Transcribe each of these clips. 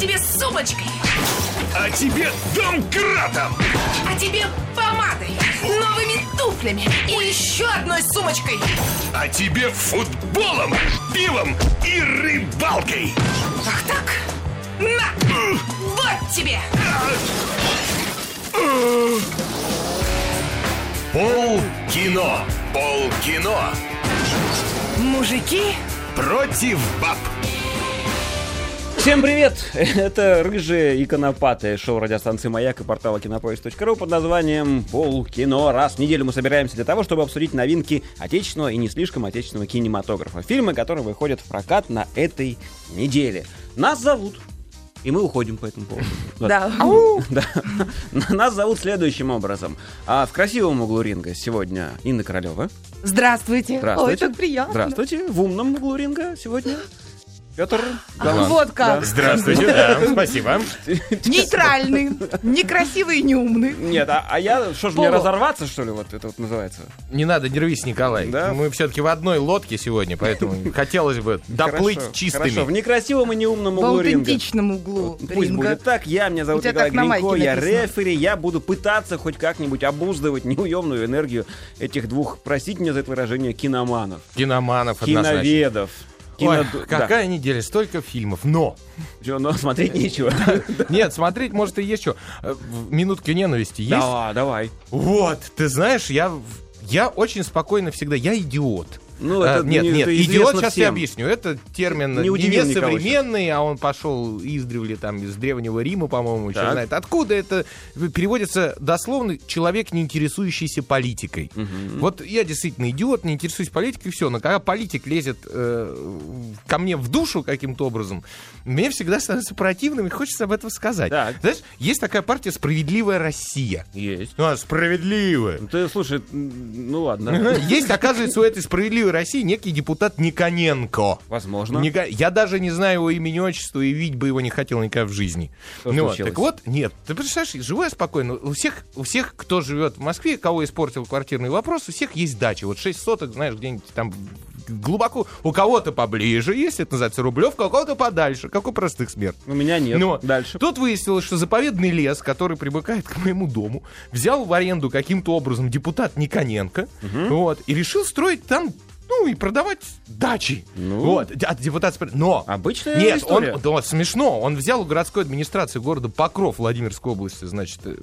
тебе сумочкой, А тебе домкратом! а тебе помадой, новыми туфлями и еще одной сумочкой. А тебе футболом, пивом и рыбалкой! Ах так? На! Вот тебе! Пол кино! Пол кино! Мужики, Против баб! Всем привет! Это рыжие и конопатые шоу радиостанции «Маяк» и портала кинопоиск.ру под названием «Полкино». Раз в неделю мы собираемся для того, чтобы обсудить новинки отечественного и не слишком отечественного кинематографа. Фильмы, которые выходят в прокат на этой неделе. Нас зовут и мы уходим по этому поводу. Да. Да. Нас зовут следующим образом. А в красивом углу ринга сегодня Инна Королева. здравствуйте. Здравствуйте. Ой, так приятно. Здравствуйте. В умном углу ринга сегодня Петр Ах, вот как. Здравствуйте, да, спасибо. Нейтральный, некрасивый и неумный. Нет, а, а я, что ж, мне разорваться, что ли, вот это вот называется? Не надо, не рвись, Николай. Да? Мы все-таки в одной лодке сегодня, поэтому хотелось бы доплыть Хорошо, чистыми. Хорошо, в некрасивом и неумном В углу ринга. аутентичном углу Пусть ринга. будет так, я, меня зовут Николай Гринько, я рефери, я буду пытаться хоть как-нибудь обуздывать неуемную энергию этих двух, простите меня за это выражение, киноманов, Киноманов однозначно. Киноведов. Ой, киноду- да. какая неделя, столько фильмов. Но! Чё, но смотреть нечего. Нет, смотреть, может, и есть что. Э, Минутки ненависти есть? Да, давай. Вот, ты знаешь, я, я очень спокойно всегда, я идиот. Ну, А, это нет, не- нет, это идиот, сейчас я всем. объясню. Это термин Не не, современный, а он пошел издревле там из Древнего Рима, по-моему, Так. знает. Откуда это переводится дословно человек, не интересующийся политикой. Вот я действительно идиот, не интересуюсь политикой, все. Но когда политик лезет э, ко мне в душу каким-то образом, мне всегда становится противным и хочется об этом сказать. Так. Знаешь, есть такая партия «Справедливая Россия». Есть. Ну, а справедливая. Ну, Ты, слушай, ну ладно. Есть, оказывается, у этой справедливой России некий депутат Никоненко. Возможно. Ника- Я даже не знаю его имени, отчества, и видеть бы его не хотел никогда в жизни. Что Ну случилось? так вот, нет, ты представляешь, живу я спокойно. У всех, у всех, кто живет в Москве, кого испортил квартирный вопрос, у всех есть дача. Вот 6 соток, знаешь, где-нибудь там глубоко. У кого-то поближе есть, это называется Рублевка, у кого-то подальше, как у простых смертных. У меня нет. Ну, Дальше. Тут выяснилось, что заповедный лес, который примыкает к моему дому, взял в аренду каким-то образом депутат Никоненко, вот, и решил строить там, ну, и продавать дачи. Ну. Вот. А депутат спр- Но... Обычная Нет, он, история. да, смешно. Он взял у городской администрации города Покров Владимирской области, значит, э,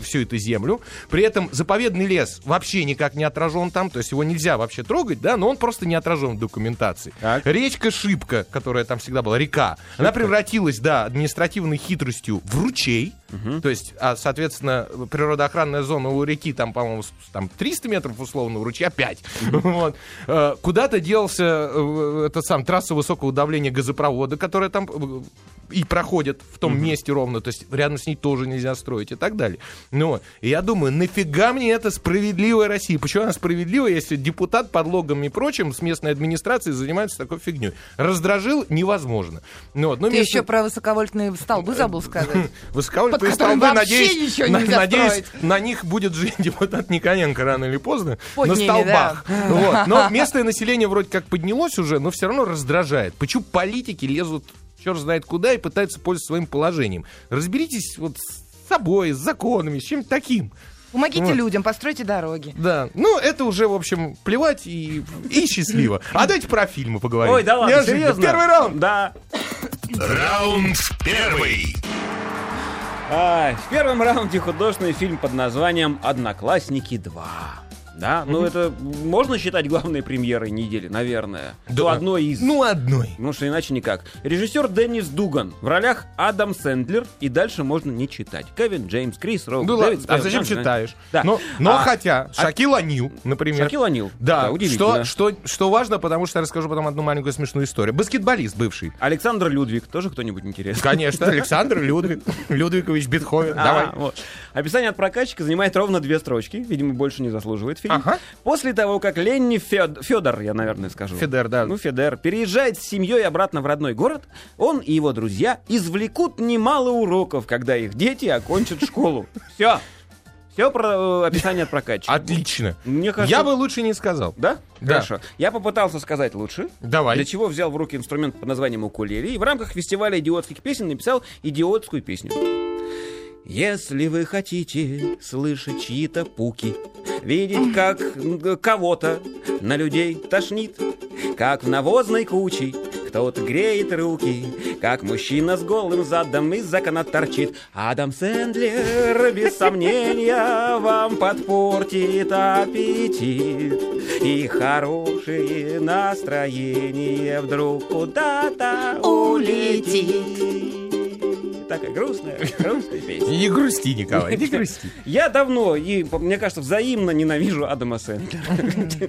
всю эту землю. При этом заповедный лес вообще никак не отражен там, то есть его нельзя вообще трогать, да, но он просто не отражен в документации. Так. Речка Шибка, которая там всегда была, река, она превратилась, да, административной хитростью в ручей. То есть, а, соответственно, природоохранная зона у реки там, по-моему, там 300 метров условно, у ручья 5. Вот. Э, Куда-то делся э, это сам трасса высокого давления газопровода, которая там э, и проходит в том месте ровно, то есть рядом с ней тоже нельзя строить и так далее. Ну, и я думаю, нафига мне это справедливая Россия? Почему она справедливая, если депутат подлогом и прочим с местной администрацией занимается такой фигней? Раздражил невозможно. Ну, вот, но Ты вместо- еще про высоковольтные столбы забыл сказать. Высоковольтные под столбы, вообще надеюсь, ничего на- нельзя надеюсь, строить. на них будет жить депутат Никоненко рано или поздно, Под на столбах. да. Вот. Но местное население вроде как поднялось уже, но все равно раздражает. Почему политики лезут черт знает куда и пытаются пользоваться своим положением? Разберитесь вот с собой, с законами, с чем-то таким. Помогите Вот. людям, постройте дороги. Да, ну это уже, в общем, плевать и, и счастливо. А давайте про фильмы поговорим. Ой, да ладно, серьезно? Первый раунд. Да. Раунд первый. В первом раунде художественный фильм под названием «Одноклассники 2». Да, ну это можно считать главной премьерой недели, наверное. Ну, одной из. Ну, одной. Ну что иначе никак. Режиссер Деннис Дуган. В ролях Адам Сэндлер. И дальше можно не читать. Кевин Джеймс, Крис Роук, Ну Дэвид ладно, а зачем Джон- читаешь? Да. Но, но А, хотя, Шакил Анил, например. Шакил Анил. Да, удивительно. что, что, что важно, потому что я расскажу потом одну маленькую смешную историю. Баскетболист бывший. Александр Людвиг. Тоже кто-нибудь интересный? Конечно, Александр Людвиг, Людвигович Бетховен. А, Давай. Описание от прокатчика занимает ровно две строчки. Видимо, больше не заслуживает фильм. Ага. После того, как Ленни Фед- Федор, я, наверное, скажу. Федер, да. Ну, Федер. Переезжает с семьей обратно в родной город, он и его друзья извлекут немало уроков, когда их дети окончат школу. Все. Все про э, описание от прокатчика. Отлично. Мне кажется- Я бы лучше не сказал. Да? Да. Хорошо. Я попытался сказать лучше. Давай. Для чего взял в руки инструмент под названием укулеле и в рамках фестиваля идиотских песен написал идиотскую песню. Если вы хотите слышать чьи-то пуки, видеть, как кого-то на людей тошнит, как в навозной куче кто-то греет руки, как мужчина с голым задом из окна торчит. Адам Сэндлер, без сомнения, вам подпортит аппетит. И хорошее настроение вдруг куда-то улетит. Такая грустная, грустная песня. Не грусти, Николай, не грусти. Я давно и, мне кажется, взаимно ненавижу Адама Сэндлера.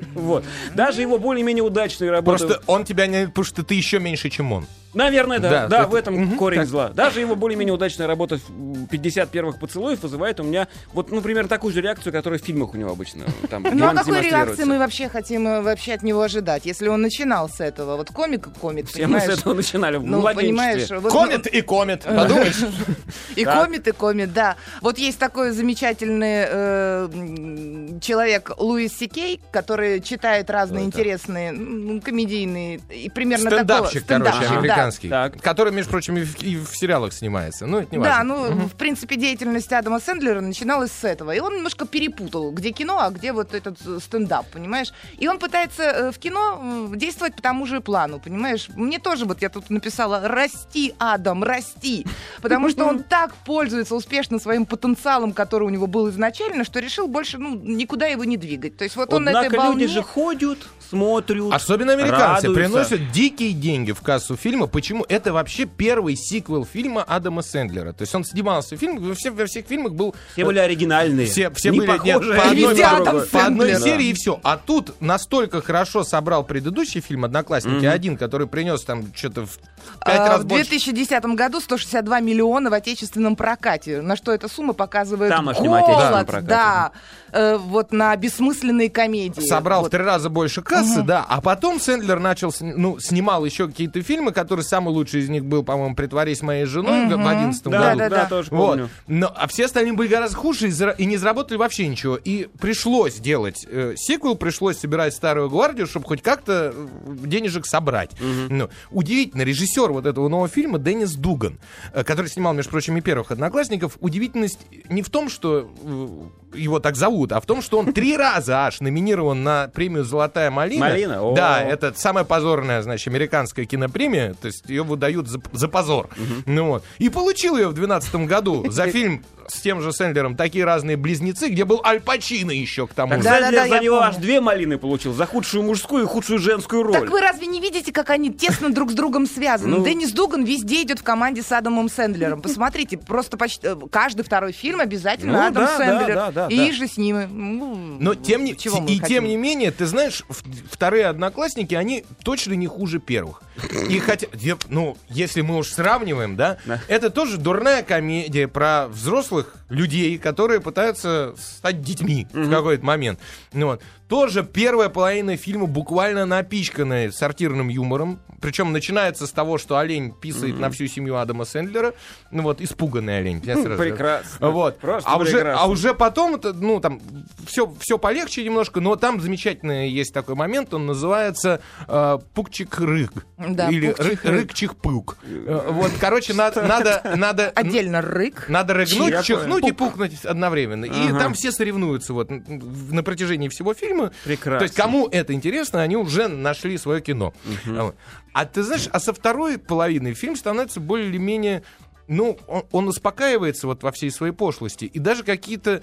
Вот. Даже его более-менее удачные работы... Просто он тебя не... Потому что ты еще меньше, чем он. Наверное, да. Да, Да, это- в этом Мгм, корень так. зла. Даже его более-менее удачная работа в 50 первых поцелуев вызывает у меня вот, ну, примерно такую же реакцию, которая в фильмах у него обычно там Ну а какой реакции мы вообще хотим э, вообще от него ожидать, если он начинал с этого? Вот комик и комик, Все мы с понимаешь? этого начинали в Ну, понимаешь, вот, Комет и комет, подумаешь. И комит, и комит, да. Вот есть такой замечательный э, человек Луис Сикей, который читает разные интересные комедийные и примерно Стендапщик, такого... короче, Стендапщик, да. Американский. Так. Который, между прочим, и в, и в сериалах снимается. Ну, это не Да, важно. ну, в принципе, деятельность Адама Сэндлера начиналась с этого. И он немножко перепутал, где кино, а где вот этот стендап, понимаешь? И он пытается э, в кино действовать по тому же плану, понимаешь? Мне тоже, вот я тут написала, расти, Адам, расти. Потому что он так пользуется успешно своим потенциалом, который у него был изначально, что решил больше, ну, никуда его не двигать. То есть вот он на этой волне... люди же ходят, смотрят, Особенно американцы радуются. приносят дикие деньги в кассу фильма. Почему? Это вообще первый сиквел фильма Адама Сэндлера. То есть он снимался в фильме, во, все- во всех фильмах был... Все были оригинальные. Все, все не были нет, похожие по одной, Адам по одной серии и все. А тут настолько хорошо собрал предыдущий фильм «Одноклассники» один, который принес там что-то в пять А, раз в больше. 2010 году 162 миллиона в отечественном прокате, на что эта сумма показывает Тамошнем голод, да, э, вот на бессмысленные комедии. Собрал Вот. в три раза больше кассы, да. А потом Сэндлер начал, ну, снимал еще какие-то фильмы, которые самый лучший из них был, по-моему, «Притворись моей женой» в- в одиннадцатом Да, году. да, Да-да-да. да, тоже Вот. помню. Но, а все остальные были гораздо хуже и, зара- и не заработали вообще ничего. И пришлось делать э, сиквел, пришлось собирать старую гвардию, чтобы хоть как-то э, денежек собрать. Ну, удивительно, режиссер вот этого нового фильма Деннис Дуган, э, который снимал, между прочим, и первых одноклассников, удивительность не в том, что э, его так зовут, а в том, что он три раза аж номинирован на премию Золотая малина. Малина? О. Да, это самая позорная, значит, американская кинопремия. То есть ее выдают за, за позор. Ну вот. И получил ее в 2012 году за фильм с тем же Сэндлером «Такие разные близнецы», где был Аль Пачино еще к тому Так же. Да, да, да, за него помню. аж две малины получил. За худшую мужскую и худшую женскую роль. Так вы разве не видите, как они тесно друг с другом связаны? Ну. Деннис Дуган везде идет в команде с Адамом Сэндлером. Посмотрите, просто почти э, каждый второй фильм обязательно Ну, Адам да, да, Сэндлер. да, да, и да. же с ними. Ну, Но тем не, чего и хотим? тем не менее, ты знаешь, вторые одноклассники, они точно не хуже первых. И хотя, ну, если мы уж сравниваем, да, Да. это тоже дурная комедия про взрослых людей, которые пытаются стать детьми в какой-то момент. Ну, вот. Тоже первая половина фильма буквально напичканная сортирным юмором. Причем начинается с того, что олень писает на всю семью Адама Сэндлера. Ну вот, испуганный олень. сразу- Прекрасно. Вот. Просто а, уже, прекрасно. а уже потом, это, ну, там, все, все полегче немножко, но там замечательный есть такой момент, он называется э, Пукчик-рык. Да, Или. Рык-чих-пук. Э, Вот, короче, надо, надо, надо, Отдельно рык. надо рыгнуть, чихнуть и пукнуть одновременно. И Ага. там все соревнуются вот на протяжении всего фильма. Прекрасно. То есть кому это интересно, они уже нашли свое кино. А. А ты знаешь, а со второй половины фильм становится более или менее ну, он, он успокаивается вот во всей своей пошлости. И даже какие-то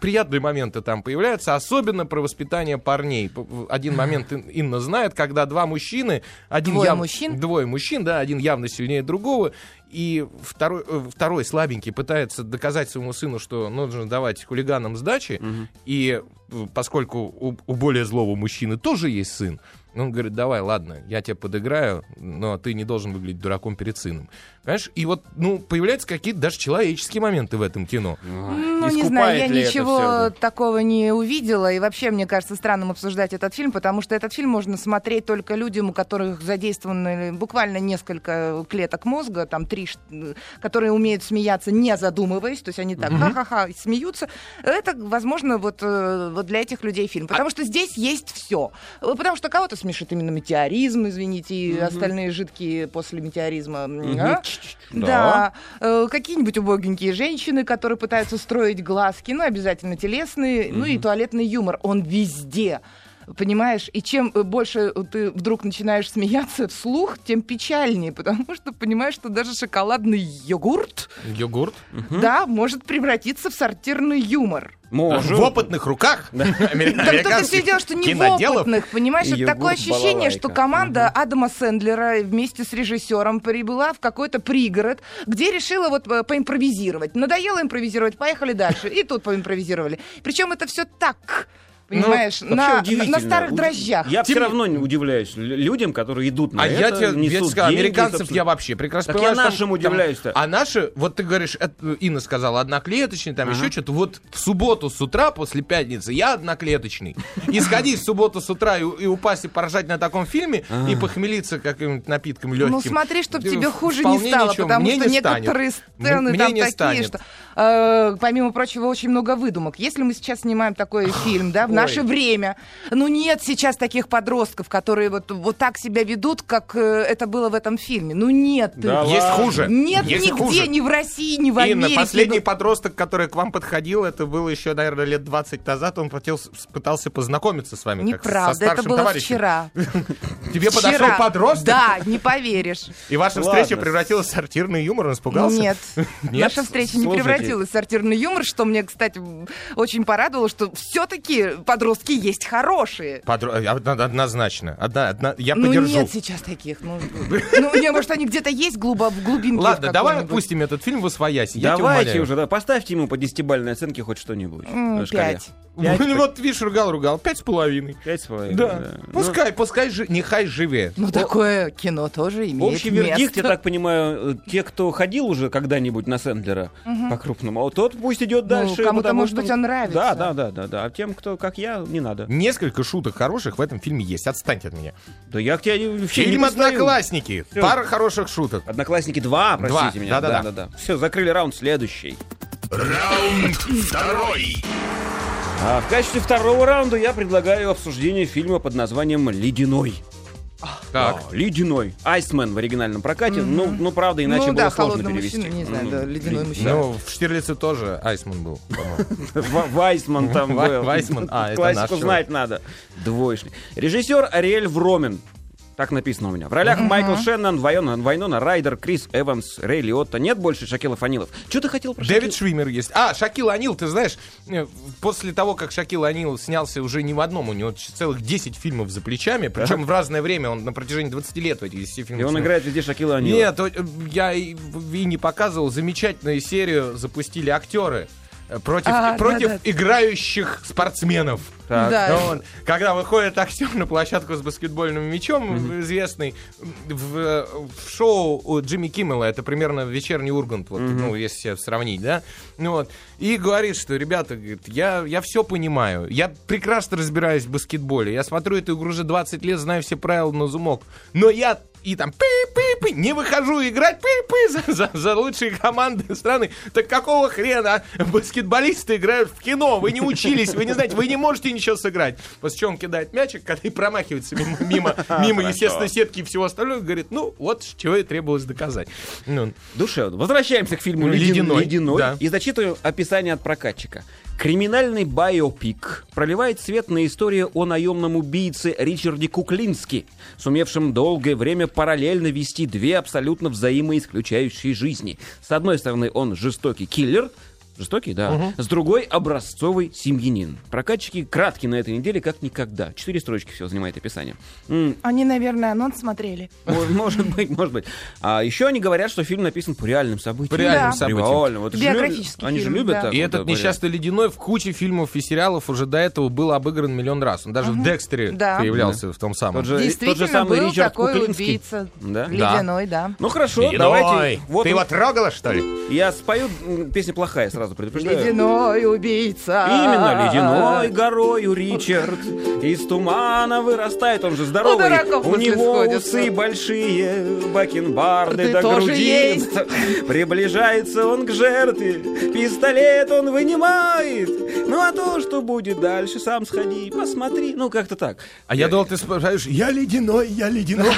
приятные моменты там появляются, особенно про воспитание парней. Один момент Ин- Инна знает, когда два мужчины, один Двое яв- мужчин? двое мужчин, да, один явно сильнее другого, и второй, э, второй слабенький пытается доказать своему сыну, что нужно давать хулиганам сдачи, и э, поскольку у, у более злого мужчины тоже есть сын, он говорит, давай, ладно, я тебе подыграю, но ты не должен выглядеть дураком перед сыном. Понимаешь? И вот, ну, появляются какие-то даже человеческие моменты в этом кино. Ну, не знаю, я ничего такого не увидела, и вообще мне кажется странным обсуждать этот фильм, потому что этот фильм можно смотреть только людям, у которых задействованы буквально несколько клеток мозга, там три, которые умеют смеяться, не задумываясь, то есть они так ха-ха-ха смеются. Это, возможно, вот, э, вот для этих людей фильм, потому что здесь есть все. Потому что кого-то смешит именно метеоризм, извините, и остальные жидкие после метеоризма. м, а? Да. Да, Э, какие-нибудь убогенькие женщины, которые пытаются строить глазки, ну, обязательно телесные, ну и туалетный юмор. Он везде. Понимаешь, и чем э, больше ты вдруг начинаешь смеяться вслух, тем печальнее, потому что понимаешь, что даже шоколадный йогурт, Йогурт. да, может превратиться в сортирный юмор. Может. В опытных руках Да кто-то дело, что не в опытных, понимаешь? Это такое ощущение, что команда Адама Сэндлера вместе с режиссером прибыла в какой-то пригород, где решила вот э, поимпровизировать. Надоело импровизировать, поехали дальше. И тут поимпровизировали. Причем это все так, понимаешь, Вообще на, на старых дрожжах. Я Тем все равно не удивляюсь лю- людям, которые идут на А это, я тебе, я тебе скажу, деньги, американцев собственно. я вообще прекрасно Так понимаю. я нашим там- удивляюсь-то. А наши, вот ты говоришь, это, Инна сказала, одноклеточный, там еще что-то. Вот в субботу с утра, после пятницы, я одноклеточный. И сходить в субботу с утра и, и упасть и поржать на таком фильме, и похмелиться каким-нибудь напитком легким. Ну смотри, чтобы тебе э, хуже не стало, ничего, потому мне что не некоторые сцены Мне там не такие, станет. что, э, помимо прочего, очень много выдумок. Если мы сейчас снимаем такой фильм, да, в. Наше время, ну нет сейчас таких подростков, которые вот, вот так себя ведут, как э, это было в этом фильме. Ну нет. Да Есть ладно. хуже. Нет Есть нигде, хуже. ни в России, ни в Инна, Америке. последний Ну, подросток, который к вам подходил, это было еще, наверное, лет 20 назад. Он хотел, пытался познакомиться с вами. как со Неправда, это старшим было товарищем. вчера. Тебе подошел подросток? Да, не поверишь. И ваша встреча превратилась в сортирный юмор, он испугался? Нет. Наша встреча не превратилась в сортирный юмор, что мне, кстати, очень порадовало, что все-таки подростки есть хорошие. Подро- э, одно- Однозначно. Одна, одна, я Ну подержу. нет сейчас таких. Ну, ну, не, может, они где-то есть глубо, в глубинке. Ладно, давай отпустим этот фильм в освоясь. Давайте уже, да, поставьте ему по десятибальной оценке хоть что-нибудь. Шкале. пять. Пять, Ну, вот, видишь, ругал-ругал. Пять с половиной. Пять с половиной, Да. да. Ну, Пускай, пускай, жи- нехай живе. Ну, такое кино тоже имеет Общий вердикт, я место. так понимаю, э, те, кто ходил уже когда-нибудь на Сэндлера по-крупному, а вот тот пусть идет Ну, дальше. кому-то, потому может что- быть, он нравится. Да, да, да, да, да. А тем, кто как я, не надо. Несколько шуток хороших в этом фильме есть. Отстаньте от меня. Да я к тебе вообще Фильм не. «Одноклассники». Всё. Пара хороших шуток. Одноклассники 2, простите Два, меня. да-да-да. да, да. Все, закрыли раунд следующий. Раунд второй. А в качестве второго раунда я предлагаю обсуждение фильма под названием «Ледяной». Так. А, «Ледяной». «Айсмен» в оригинальном прокате. Ну, ну, правда, иначе ну было да, сложно перевести. мужчина, не знаю, Ну, да, ледяной лед- мужчина. Ну, в Штирлице тоже Айсман был, Вайсман там был. Вайсман, а, это Классику знать надо. Двоечник. Режиссер Ариэль Вромен. Так написано у меня. В ролях Майкл Шеннон, Вайона, Вайнона Райдер, Крис Эванс, Рэй Лиотта. Нет больше Шакила Фанилов. Что ты хотел про Дэвид Шакила? Швимер есть. А, Шакил Анил, ты знаешь, э, после того, как Шакил Анил снялся уже не в одном, у него целых 10 фильмов за плечами, причем в разное время, он на протяжении 20 лет в этих 10 фильмов И он снял. играет везде Шакила Анила. Нет, я и, не показывал. Замечательную серию запустили актеры против, А, против да-да. играющих спортсменов. Так. Да. Ну, вот, когда выходит актер на площадку с баскетбольным мячом, известный, в, э, в шоу у Джимми Киммела, это примерно вечерний Ургант, вот, ну, если себе сравнить, да, ну, вот, и говорит, что, ребята, говорит, я, я все понимаю, я прекрасно разбираюсь в баскетболе, я смотрю эту игру уже 20 лет, знаю все правила на зумок, но я и там пи-пи-пи, не выхожу играть пи-пи за, за- за лучшие команды страны. Так какого хрена баскетболисты играют в кино? Вы не учились, вы не знаете, вы не можете ничего сыграть. После чего он кидает мячик, когда и промахивается мимо, мимо, мимо естественно, сетки и всего остального, говорит, ну, вот чего и требовалось доказать. Ну, Душевно. Возвращаемся к фильму Ледяной, «Ледяной». «Ледяной» да. И зачитываю описание от прокатчика. Криминальный байопик проливает свет на историю о наемном убийце Ричарде Куклински, сумевшем долгое время параллельно вести две абсолютно взаимоисключающие жизни. С одной стороны, он жестокий киллер, Жестокий, да. С другой образцовый семьянин. Прокатчики краткие на этой неделе, как никогда. Четыре строчки всего занимает описание. М, Они, наверное, анонс смотрели. мо- Может быть, может быть. А еще они говорят, что фильм написан по реальным событиям. По реальным Да. событиям. Реально. Вот Биографический Они же фильм, любят да. так И вот, этот да, несчастный ледяной в куче фильмов и сериалов уже до этого был обыгран миллион раз. Он даже в Декстере Да. появлялся в том самом. Тот же, тот Действительно, же самый был Ричард такой Куклинский. убийца. Да? Ледяной, да. Ну хорошо, Ледяной, давайте. Вот Ты он- его трогала, что ли? Я спою, песня плохая, сразу сразу предупреждаю. Ледяной убийца. Именно ледяной горою Ричард из тумана вырастает, он же здоровый. У У него сходятся. усы большие, бакенбарды Ты до тоже груди. есть. Приближается он к жертве, пистолет он вынимает. Ну а то, что будет дальше, сам сходи, посмотри. Ну как-то так. А я думал, ты спрашиваешь, я ледяной, я ледяной,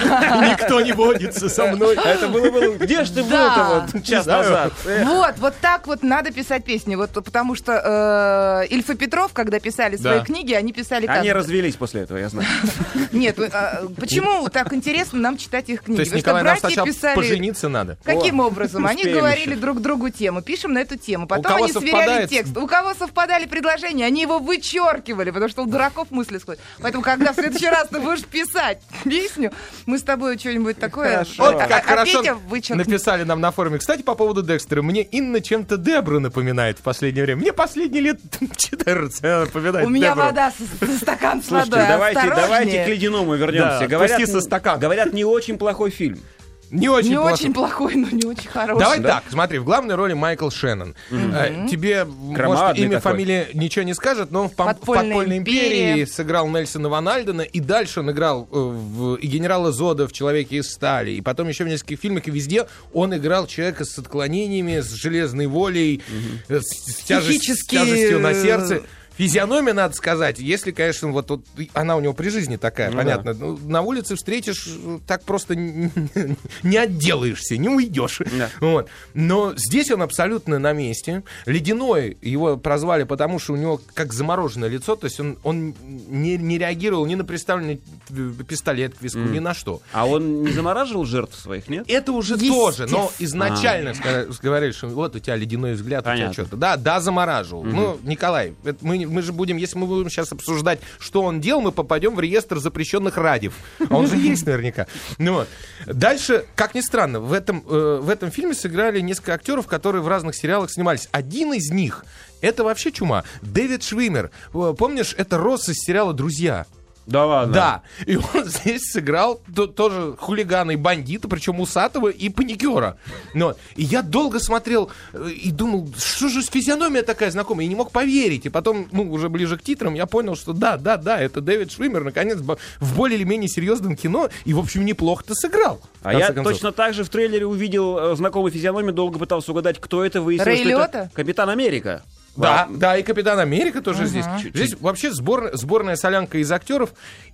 никто не водится со мной. Это было, было... Где ж ты был-то вот час назад? Вот, вот так вот надо писать песни. Вот потому что э, Ильф и Петров, когда писали свои Да. книги, они писали как? Они развелись после этого, я знаю. Нет, а, почему так интересно нам читать их книги? То есть, Николай, нам сначала писали... пожениться надо. Каким образом? Они говорили друг другу тему, пишем на эту тему. Потом кого они сверяли совпадает? текст. У кого совпадали предложения, они его вычеркивали, потому что у дураков мысли сходят. Поэтому, когда в следующий раз ты будешь писать песню, мы с тобой что-нибудь такое... Вот как а хорошо написали нам на форуме. Кстати, по поводу Декстера. Мне Инна чем-то Дебру напоминает в последнее время. Мне последние лет 14 она напоминает У меня Дебру. вода, с- с- стакан с Слушайте, водой. давайте, осторожнее. давайте к ледяному вернемся. Да, говорят, со стакана. говорят, не очень плохой фильм. Не очень Не плохо. очень плохой, но не очень хороший. Давай да? так, смотри, в главной роли Майкл Шеннон. Э, Тебе, может, имя, такой. фамилия ничего не скажет, но в, «Подпольной «Подпольной империи» империи» сыграл Нельсона Ван Альдена, и дальше он играл э, в, и генерала Зода в «Человеке из стали», и потом еще в нескольких фильмах, и везде он играл человека с отклонениями, с железной волей, э, с, с тяжесть- с Психически, тяжестью на сердце. Физиономия, надо сказать, если, конечно, вот, вот она у него при жизни такая, Ну понятно. Ну, на улице встретишь, так просто не, отделаешься, не уйдешь. Да. Вот. Но здесь он абсолютно на месте. Ледяной его прозвали, потому что у него как замороженное лицо, то есть он, он не, не реагировал ни на приставленный э, пистолет к виску, ни на что. А он не замораживал жертв своих, нет? Это уже тоже, но изначально ска- говорили, что вот у тебя ледяной взгляд, у тебя Понятно. что-то. Да, да, замораживал. Ну, Николай, это мы, не- мы же будем, если мы будем сейчас обсуждать, что он делал, мы попадем в реестр запрещенных радиев. А он же есть наверняка. Ну вот. Дальше, как ни странно, в этом, э, в этом фильме сыграли несколько актеров, которые в разных сериалах снимались. Один из них, это вообще чума, Дэвид Швимер. Э, Помнишь, это Росс из сериала «Друзья». Да ладно. Да, и он здесь сыграл то- тоже хулигана и бандита, причем усатого и паникера. Но, и я долго смотрел э, и думал, что же с физиономия такая знакомая, и не мог поверить. И потом, ну, уже ближе к титрам, я понял, что да, да, да, это Дэвид Швимер, наконец, в более или менее серьезном кино, и, в общем, неплохо-то сыграл. А я концов. точно так же в трейлере увидел э, знакомую физиономию, долго пытался угадать, кто это, выяснилось, Рэй что это? Капитан Америка. Да, да, и Капитан Америка тоже здесь. Здесь вообще сбор- сборная солянка из актеров.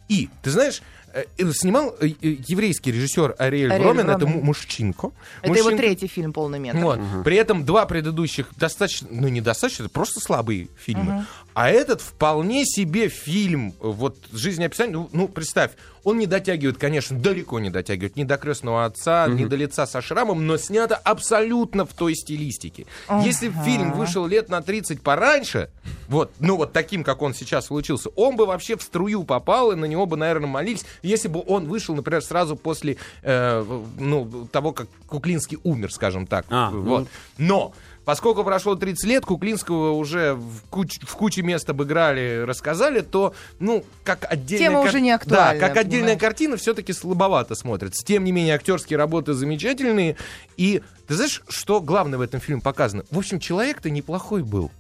И, ты знаешь, э, э, снимал э, еврейский режиссер Ариэль Ариэль Вромен, это Вромен. му- мужчинко. Это его Мужчинко. третий фильм полный метр. Вот. При этом два предыдущих достаточно, ну не достаточно, это просто слабые фильмы. А этот вполне себе фильм, вот жизнеописание, ну, ну, представь, он не дотягивает, конечно, далеко не дотягивает ни до крестного отца, ни до лица со шрамом, но снято абсолютно в той стилистике. Если б фильм вышел лет на 30 пораньше, вот, ну вот таким, как он сейчас получился, он бы вообще в струю попал, и на него бы, наверное, молились, если бы он вышел, например, сразу после э, ну, того, как Куклинский умер, скажем так. А, вот. Но Поскольку прошло 30 лет, Куклинского уже в, куч- в куче мест обыграли, рассказали, то, ну, как отдельная... Тема кар- уже не актуальна, Да, как отдельная понимаешь. картина все-таки слабовато смотрится. Тем не менее, актерские работы замечательные. И ты знаешь, что главное в этом фильме показано? В общем, человек-то неплохой был.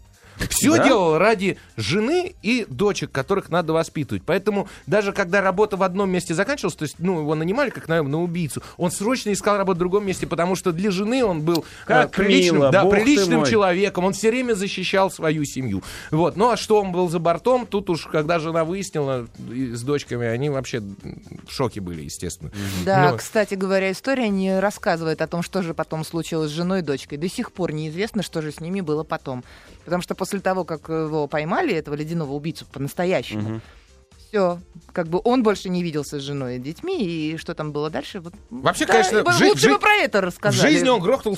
Все Да? делал ради жены и дочек, которых надо воспитывать. Поэтому даже когда работа в одном месте заканчивалась, то есть, ну, его нанимали как, наверное, на убийцу, он срочно искал работу в другом месте, потому что для жены он был э, Как приличным, мило, да, приличным человеком, он все время защищал свою семью. Вот. Ну, а что он был за бортом, тут уж, когда жена выяснила с дочками, они вообще в шоке были, естественно. Да, Ну, кстати говоря, история не рассказывает о том, что же потом случилось с женой и дочкой. До сих пор неизвестно, что же с ними было потом. Потому что после того, как его поймали, этого ледяного убийцу по-настоящему, все, как бы он больше не виделся с женой и детьми, и что там было дальше? Вот, Вообще, да, конечно, жи- лучше жи- бы про это В рассказали. жизни он грохнул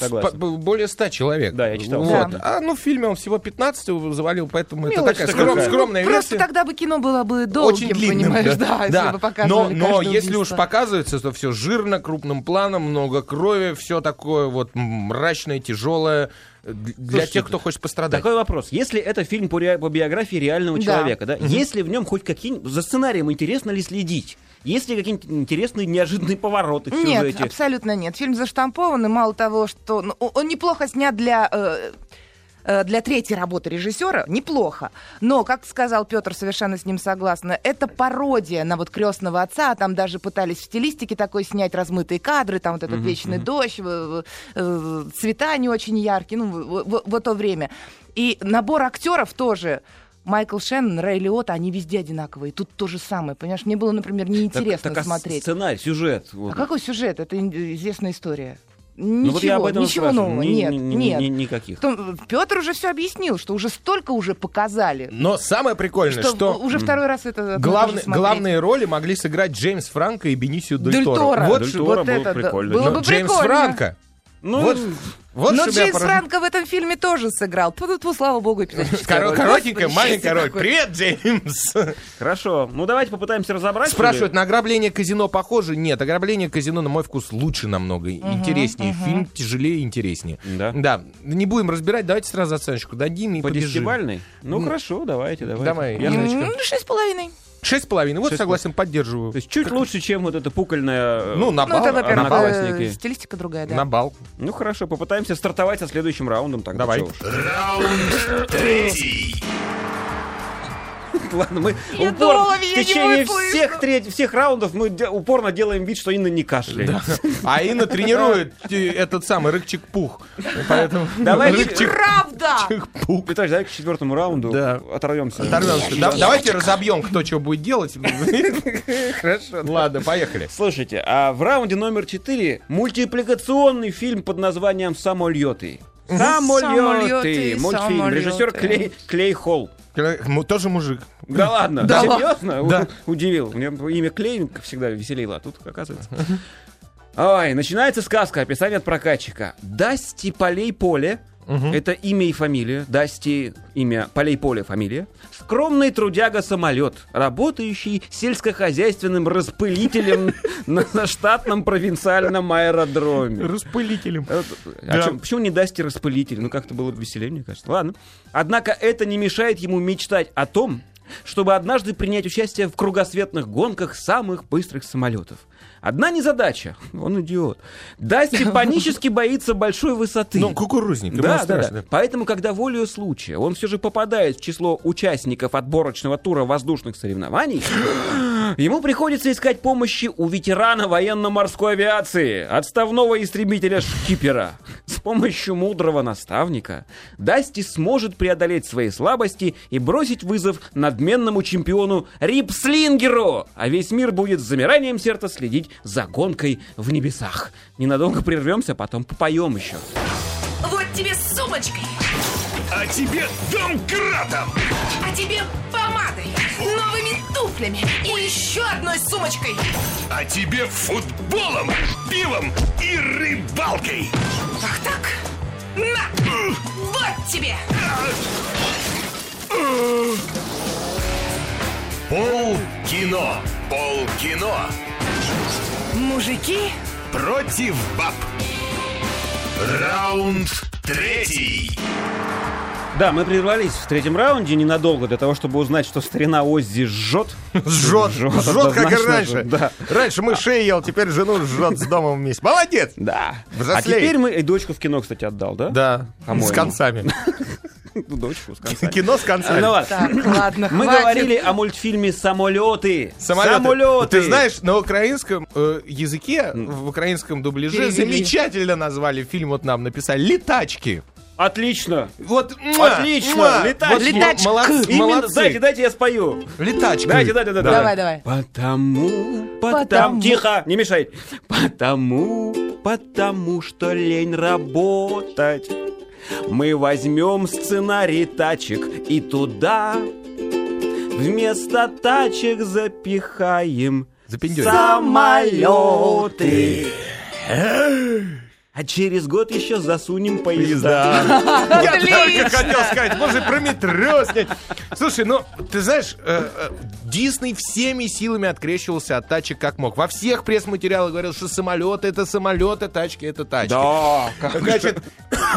более 100 человек. Да, я читал. Вот. Да. А ну в фильме он всего 15 его завалил, поэтому это Мелочь такая такая. скром- скромная Просто версия. тогда бы кино было бы долгим, Очень длинным, понимаешь, да, если бы но, показывали но каждое если уж показывается, то все жирно, крупным планом, много крови, все такое вот мрачное, тяжелое э, для Слушайте, тех, кто хочет пострадать. Такой вопрос. Если это фильм по, ре- по биографии реального Да. человека, да, есть ли в нем хоть какие-нибудь... За сценарием интересно ли следить? Есть ли какие-нибудь интересные неожиданные повороты в Нет, сюжете? абсолютно нет. Фильм заштампован, и мало того, что ну, он неплохо снят для... э, для третьей работы режиссера неплохо. Но, как сказал Петр, совершенно с ним согласна, это пародия на вот крестного отца. Там даже пытались в стилистике такой снять размытые кадры, там вот этот вечный дождь, э, э, цвета не очень яркие, ну, в, в- в то время. И набор актеров тоже. Майкл Шеннон, Рэй Лиотта, они везде одинаковые. Тут то же самое, понимаешь? Мне было, например, неинтересно Так- так а смотреть. сценарий, сюжет. вот. А какой сюжет? Это известная история. Ну Ничего, вот я об этом и ничего спрашиваю. нового, Ни- нет, ни- нет. ни- никаких. Петр уже все объяснил, что уже столько уже показали, Но самое прикольное, что, что, уже второй раз это то же главные, роли могли сыграть Джеймс Франко и Бенисио Дель Дель Торо. Вот, Дель что- Торо вот был это прикольно. было бы Джеймс прикольно. Франко. Ну, вот, вот Но Джеймс поразило. Франко в этом фильме тоже сыграл. Тьфу-тьфу, слава богу, эпизодическая коротенькая, маленькая роль. Привет, Джеймс. Хорошо. Ну, давайте попытаемся разобрать. что ли? Спрашивают, на ограбление казино похоже? Нет, ограбление казино, на мой вкус, лучше намного, интереснее. Фильм тяжелее и интереснее. Да. Да, не будем разбирать, давайте сразу оценочку дадим и По побежим. десятибальной? Ну, хорошо, давайте, давайте. Давай, Шесть с половиной. Шесть с половиной, вот Шесть согласен, поддерживаю. То есть чуть лучше, чем вот эта пукольная... Ну, на Ну, бал, это, а, во-первых, на бал. Одноклассники. э, стилистика другая, да. На бал. Ну, хорошо, попытаемся стартовать со следующим раундом тогда. Давай. Раунд третий. Ладно, мы Я упорно думала, в течение всех, треть- всех раундов мы де- упорно делаем вид, что Инна не кашляет. А Инна тренирует э, этот самый рыкчик-пух. Поэтому Давай Правда! рыкчик-пух. Итак, давай к четвертому раунду Да. оторвемся. Оторвемся. Да- Давайте разобьем, кто что будет делать. Хорошо. Ладно, поехали. Слушайте, а в раунде номер 4 мультипликационный фильм под названием «Самолеты». Самолеты. Мультфильм. самолеты. Режиссер Клей, Клей Холл. Тоже мужик. Да ладно? Да. Серьезно? Да. У- Удивил. Мне имя Клей всегда веселило, а тут, оказывается... Ой, начинается сказка, описание от прокатчика. Дасти Полей Поле, это имя и фамилия, Дасти имя, Полей Поле фамилия. Скромный трудяга-самолет, работающий сельскохозяйственным распылителем на, штатном провинциальном аэродроме. Распылителем. А Да. чё- почему не Дасти распылитель? Ну, как-то было бы веселее, мне кажется. Ладно. Однако это не мешает ему мечтать о том, чтобы однажды принять участие в кругосветных гонках самых быстрых самолетов. Одна незадача. Он идиот. Дасти панически боится большой высоты. Ну, кукурузник. Да, да, страшно. да. Поэтому, когда волею случая он все же попадает в число участников отборочного тура воздушных соревнований, ему приходится искать помощи у ветерана военно-морской авиации, отставного истребителя Шкипера. С помощью мудрого наставника Дасти сможет преодолеть свои слабости и бросить вызов надменному чемпиону Рипслингеру, а весь мир будет с замиранием сердца следить за гонкой в небесах. Ненадолго прервемся, потом попоем еще. Вот тебе с сумочкой, А тебе домкратом. а тебе помадой, новыми туфлями и еще одной сумочкой. А тебе футболом, пивом и рыбалкой. Ах так? На! Вот тебе! Пол кино. Пол кино. Мужики, Против баб. Раунд третий. Да, мы прервались в третьем раунде ненадолго для того, чтобы узнать, что старина Оззи жжет. Жжет, Жжет, жжет, как и раньше. да. Раньше мышей ел, теперь жену жжет с домом вместе. Молодец! Да. А Взрослеет. теперь мы... И дочку в кино, кстати, отдал, да? Да, По-моему. с концами. Ну, Дочку с концами. Кино с концами. Ну ладно. Так, ладно, Мы хватит. говорили о мультфильме «Самолеты». Самолеты. Самолеты. Ты знаешь, на украинском э, языке, в украинском дубляже Перевели. замечательно назвали фильм, вот нам написали, «Летачки». Отлично. Вот, муа, Отлично. «Летачки». Вот «Летачка». молодцы, Именно, молодцы. дайте, дайте я спою. Летачки. Дайте, дайте, дайте. Давай, давай. Потому, потому, Потому. тихо, не мешай. Потому, потому что лень работать. Мы возьмем сценарий тачек и туда вместо тачек запихаем Запиндюрим. самолеты. А через год еще засунем поезда. Я только хотел сказать, можно про метро снять. Слушай, ну, ты знаешь, э, э, Дисней всеми силами открещивался от тачек как мог. Во всех пресс-материалах говорил, что самолеты это самолеты, тачки это тачки. Да, Значит,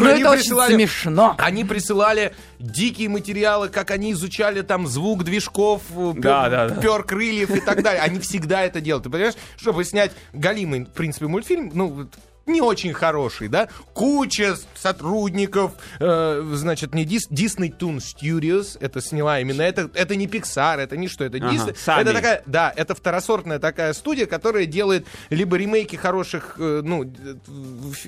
Ну, они это очень смешно. Они присылали дикие материалы, как они изучали там звук движков, э, пер, Да, да, да. пер крыльев и так далее. Они всегда это делают. Ты понимаешь, чтобы снять галимый, в принципе, мультфильм, ну, не очень хороший, да? Куча сотрудников, э, значит, не Дис, Disney Toon Studios, это сняла именно, это, это не Pixar, это не что, это Ага, Disney. сами. Это такая, да, это второсортная такая студия, которая делает либо ремейки хороших, э, ну,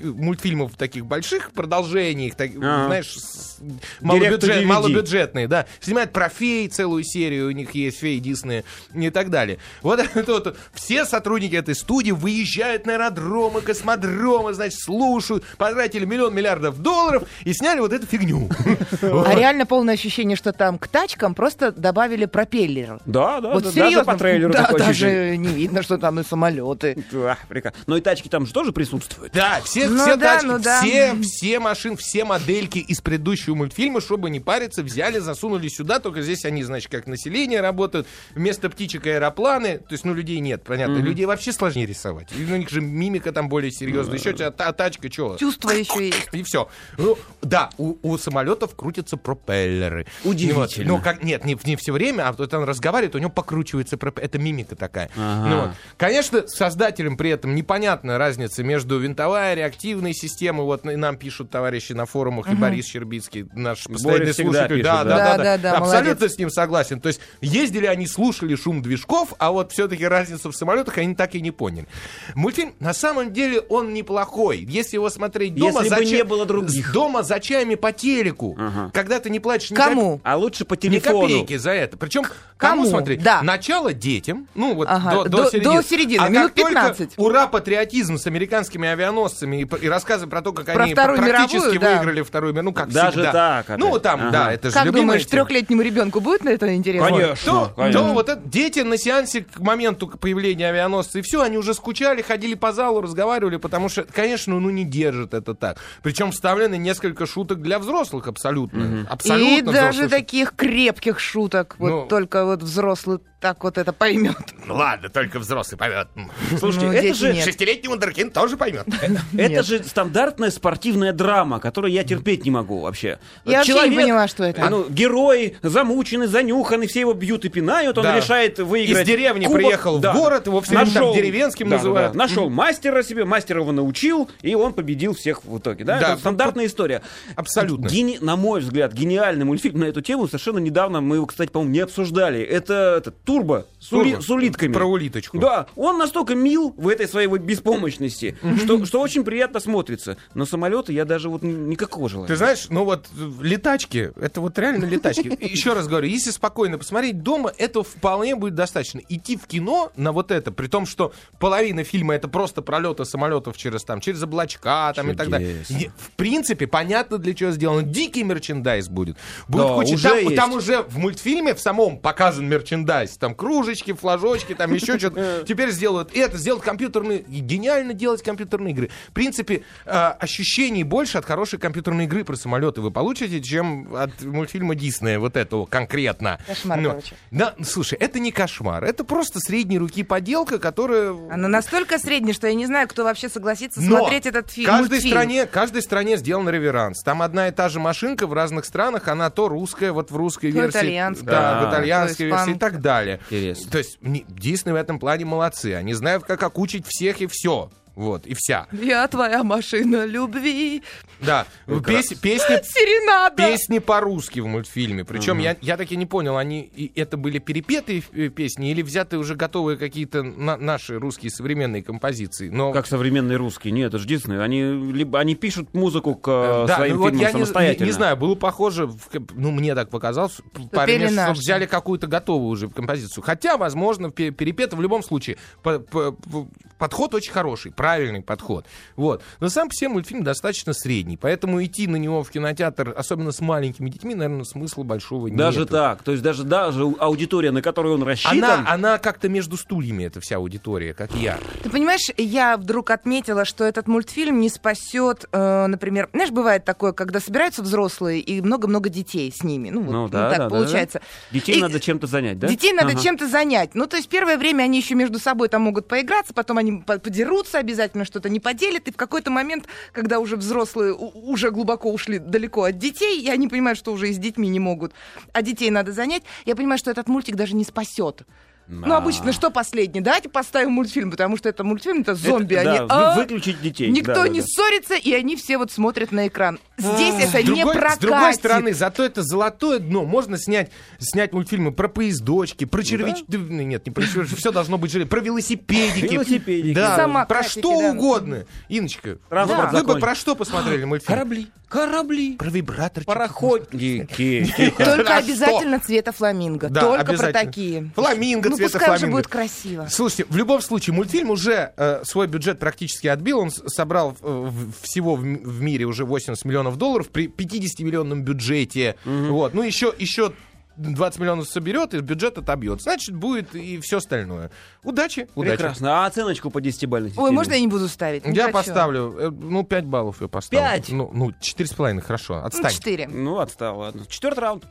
мультфильмов таких больших, продолжений, их, так- Ага. знаешь, малобюджет- малобюджетные, да. Снимают про фей целую серию, у них есть феи Диснея и так далее. Вот это вот, все сотрудники этой студии выезжают на аэродромы, космодромы, значит, слушают, потратили миллион миллиардов долларов и сняли вот эту фигню. А реально полное ощущение, что там к тачкам просто добавили пропеллер. Да, да, вот да, серьезно, даже по трейлеру да, такое ощущение. даже не видно, что там и самолеты. Да, прекрасно. Но и тачки там же тоже присутствуют. Да, все, Ну все да, тачки, ну да. все, все машины, все модельки из предыдущего мультфильма, чтобы не париться, взяли, засунули сюда, только здесь они, значит, как население работают, вместо птичек аэропланы, то есть, ну, людей нет, понятно, людей вообще сложнее рисовать, и у них же мимика там более серьезная, еще а та- тачка, что? Чувство еще есть. И все. да, у, у самолетов крутятся пропеллеры. Удивительно. Вот. Ну, как, нет, не, не все время, а вот он разговаривает, у него покручивается пропеллер. Это мимика такая. Ага. Ну, вот. Конечно, создателям при этом непонятна разница между винтовая, реактивной системой. Вот и нам пишут товарищи на форумах, и Борис Щербицкий, наш постоянный всегда слушатель. пишет, да, да. да, да, Да, да, да, да, Абсолютно молодец. с ним согласен. То есть ездили они, слушали шум движков, а вот все-таки разницу в самолетах они так и не поняли. Мультфильм, на самом деле, он неплохой. Если его смотреть дома, Если бы за не было других. Дома за чаями по телеку. Ага. Когда ты не платишь ни Кому? А лучше по ни телефону. копейки за это. Причем Кому? кому смотреть? Да. Начало детям, ну вот Ага, до, до до- середины. до середины, а минут как только 15. ура, патриотизм с американскими авианосцами и, и рассказы про то, как Про они Вторую практически мировую, да. выиграли вторую мировую, ну как Даже всегда. так опять? Ну там, Ага. да, это же Как думаешь, тема. трехлетнему ребенку будет на это интересно? Конечно. То, конечно. то вот это, дети на сеансе к моменту появления авианосца, и все, они уже скучали, ходили по залу, разговаривали, потому что, конечно, ну не держит это так. Причем вставлены несколько шуток для взрослых абсолютно. Абсолютно И даже взрослых. таких крепких шуток. Вот Ну. только вот взрослый так вот это поймет. Ну ладно, только взрослый поймет. Слушайте, Ну, это же, нет. Шестилетний вундеркинд тоже поймет. это же стандартная спортивная драма, которую я терпеть не могу вообще. Я вообще не поняла, что это. Ну, герой замученный, занюханный, все его бьют и пинают, он решает выиграть. Из деревни приехал в город, его все там деревенским называют. нашел мастера себе, мастер его научил, и он победил всех в итоге. Да, Да, это стандартная история. Абсолютно. На мой взгляд, гениальный мультфильм на эту тему. Совершенно недавно мы его, кстати, по-моему, не обсуждали. Это, это Турбо с, ули- Турбо. с улитками. Про улиточку. Да, он настолько мил в этой своей вот беспомощности, что, что очень приятно смотрится. Но самолеты я даже вот никакого желания. Ты знаешь, ну вот летачки, это вот реально летачки. Еще раз говорю, если спокойно посмотреть дома, этого вполне будет достаточно. Идти в кино на вот это, при том, что половина фильма это просто пролеты самолетов через там, через облачка там и так далее. В принципе, понятно для чего сделано. Дикий мерчендайз будет. Будет Да, куча. уже там, там уже в мультфильме в самом показан мерчендайз. Там кружечки, флажочки, там еще что-то. Теперь сделают это, сделают компьютерные... и Гениально делать компьютерные игры. В принципе, э, ощущений больше от хорошей компьютерной игры про самолеты вы получите, чем от мультфильма Диснея, вот этого конкретно. Кошмар, Ну, короче. Да, слушай, это не кошмар. Это просто средней руки поделка, которая... Она настолько средняя, что я не знаю, кто вообще согласится Но смотреть этот фильм. каждой мультфильм. стране, каждой стране сделан реверанс. Там одна и та же машинка в разных странах, она то русская, вот в русской То версии, итальянская. да, в Да. итальянской версии и так далее. Интересно. То есть не- Дисней в этом плане молодцы. Они знают, как окучить всех и все. Вот, и вся. Я твоя машина любви. Да, Пес- песни, Серенада. песни по-русски в мультфильме. Причем я, я таки не понял, они и это были перепетые э, песни или взятые уже готовые какие-то на- наши русские современные композиции. Но Как современные русские. Нет, это же Дисней. Они, либо, они пишут музыку к э, Да, своим ну вот фильмам я самостоятельно. не- не знаю, было похоже, в ну мне так показалось, мере, что взяли какую-то готовую уже композицию. Хотя, возможно, пе- перепето в любом случае по- по- по- подход очень хороший, правильный подход. Вот. Но сам по себе мультфильм достаточно средний, поэтому идти на него в кинотеатр, особенно с маленькими детьми, наверное, смысла большого Даже нет. так. То есть даже, даже аудитория, на которую он рассчитан... Она, она как-то между стульями, эта вся аудитория, как я. Ты понимаешь, я вдруг отметила, что этот мультфильм не спасет, э, например, знаешь, бывает такое, когда собираются взрослые и много-много детей с ними. Ну, вот, Ну ну, да, так да, да, получается. да. Детей И- надо чем-то занять, да? Детей надо Ага. чем-то занять. Ну, то есть первое время они еще между собой там могут поиграться, потом они по- подерутся обязательно, что-то не поделят, и в какой-то момент, когда уже взрослые уже глубоко ушли далеко от детей, и они понимают, что уже и с детьми не могут, а детей надо занять, я понимаю, что этот мультик даже не спасет Ну, обычно что последний? Давайте поставим мультфильм, потому что это мультфильм, это зомби. Это, они, да, «А, вы- выключить детей. Никто Да, да, не да. ссорится, и они все вот смотрят на экран. Здесь это С не другой, прокатит. с другой стороны, зато это золотое дно. Можно снять, снять мультфильмы про поездочки, про червячки. Нет, не про червячки. Все должно быть железо. Про велосипедики. Велосипедики. Да, Самокатики, про что да. угодно. Иночка, вы бы про что посмотрели мультфильм? Корабли. Корабли. Про вибратор. Пароходники. Только обязательно цвета фламинго. Да, Только про такие. Фламинго Ну, цвета пускай уже будет красиво. Слушайте, в любом случае, мультфильм уже э, свой бюджет практически отбил. Он собрал э, в- всего в, в мире уже 80 миллионов долларов при 50-миллионном бюджете. Вот. Ну, еще, еще 20 миллионов соберет, и бюджет отобьет. Значит, будет и все остальное. Удачи, удачи. Прекрасно. А оценочку по 10-бальной системе? Ой, можно я не буду ставить? Не Я хочу. поставлю, э, ну, 5 баллов я поставлю. Пять? Ну, ну, 4,5, хорошо, Ну, отстань. четыре. Ну, отстал, ладно. Четвертый раунд.